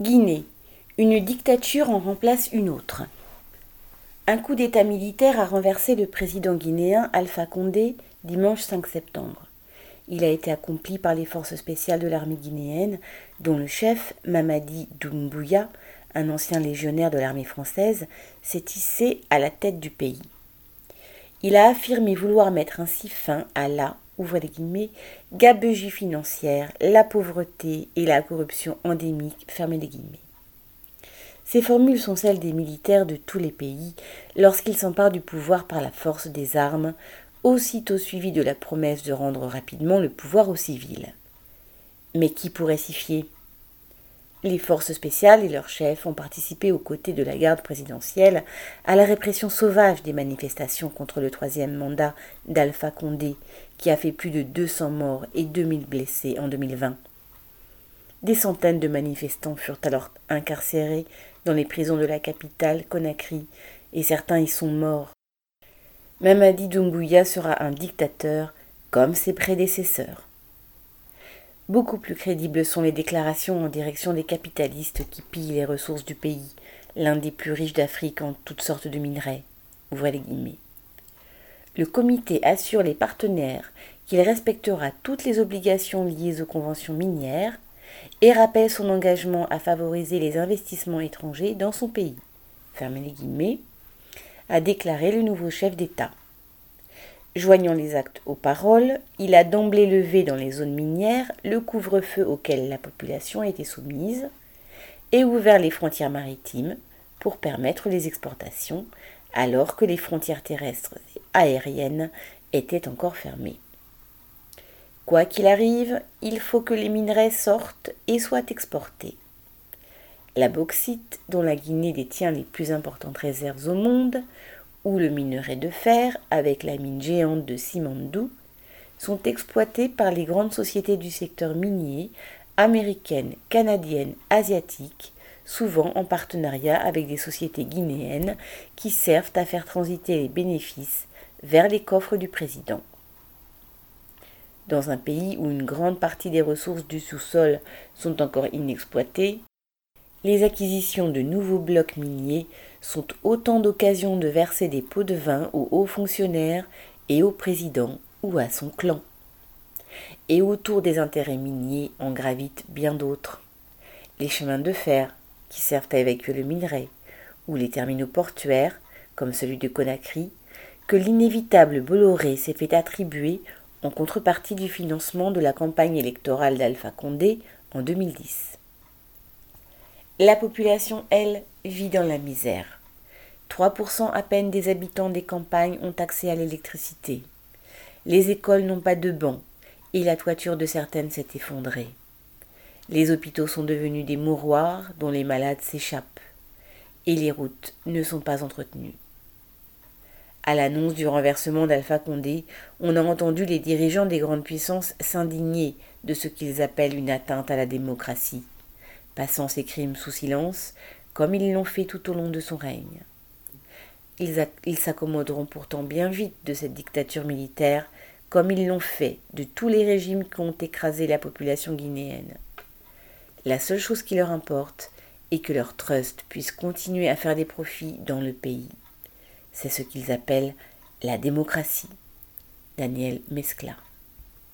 Guinée. Une dictature en remplace une autre. Un coup d'État militaire a renversé le président guinéen Alpha Condé dimanche 5 septembre. Il a été accompli par les forces spéciales de l'armée guinéenne, dont le chef, Mamadi Doumbouya, un ancien légionnaire de l'armée française, s'est hissé à la tête du pays. Il a affirmé vouloir mettre ainsi fin à la les guillemets, gabegie financière, la pauvreté et la corruption endémique, fermez les guillemets. Ces formules sont celles des militaires de tous les pays lorsqu'ils s'emparent du pouvoir par la force des armes, aussitôt suivies de la promesse de rendre rapidement le pouvoir aux civils. Mais qui pourrait s'y fier? Les forces spéciales et leurs chefs ont participé aux côtés de la garde présidentielle à la répression sauvage des manifestations contre le troisième mandat d'Alpha Condé, qui a fait plus de 200 morts et 2000 blessés en 2020. Des centaines de manifestants furent alors incarcérés dans les prisons de la capitale, Conakry, et certains y sont morts. Mamadi Doumbouya sera un dictateur comme ses prédécesseurs. Beaucoup plus crédibles sont les déclarations en direction des capitalistes qui pillent les ressources du pays, l'un des plus riches d'Afrique en toutes sortes de minerais. Le comité assure les partenaires qu'il respectera toutes les obligations liées aux conventions minières et rappelle son engagement à favoriser les investissements étrangers dans son pays. Fermez les a déclaré le nouveau chef d'État. Joignant les actes aux paroles, il a d'emblée levé dans les zones minières le couvre-feu auquel la population était soumise et ouvert les frontières maritimes pour permettre les exportations alors que les frontières terrestres et aériennes étaient encore fermées. Quoi qu'il arrive, il faut que les minerais sortent et soient exportés. La bauxite, dont la Guinée détient les plus importantes réserves au monde, ou le minerai de fer avec la mine géante de Simandou sont exploités par les grandes sociétés du secteur minier américaines, canadiennes, asiatiques, souvent en partenariat avec des sociétés guinéennes qui servent à faire transiter les bénéfices vers les coffres du président. Dans un pays où une grande partie des ressources du sous-sol sont encore inexploitées, les acquisitions de nouveaux blocs miniers sont autant d'occasions de verser des pots de vin aux hauts fonctionnaires et au président ou à son clan. Et autour des intérêts miniers en gravitent bien d'autres. Les chemins de fer, qui servent à évacuer le minerai, ou les terminaux portuaires, comme celui de Conakry, que l'inévitable Bolloré s'est fait attribuer en contrepartie du financement de la campagne électorale d'Alpha Condé en 2010. La population, elle, vit dans la misère. 3% à peine des habitants des campagnes ont accès à l'électricité. Les écoles n'ont pas de bancs et la toiture de certaines s'est effondrée. Les hôpitaux sont devenus des mouroirs dont les malades s'échappent et les routes ne sont pas entretenues. À l'annonce du renversement d'Alpha Condé, on a entendu les dirigeants des grandes puissances s'indigner de ce qu'ils appellent une atteinte à la démocratie passant ses crimes sous silence, comme ils l'ont fait tout au long de son règne. Ils s'accommoderont pourtant bien vite de cette dictature militaire, comme ils l'ont fait de tous les régimes qui ont écrasé la population guinéenne. La seule chose qui leur importe est que leur trust puisse continuer à faire des profits dans le pays. C'est ce qu'ils appellent la démocratie. Daniel Mescla.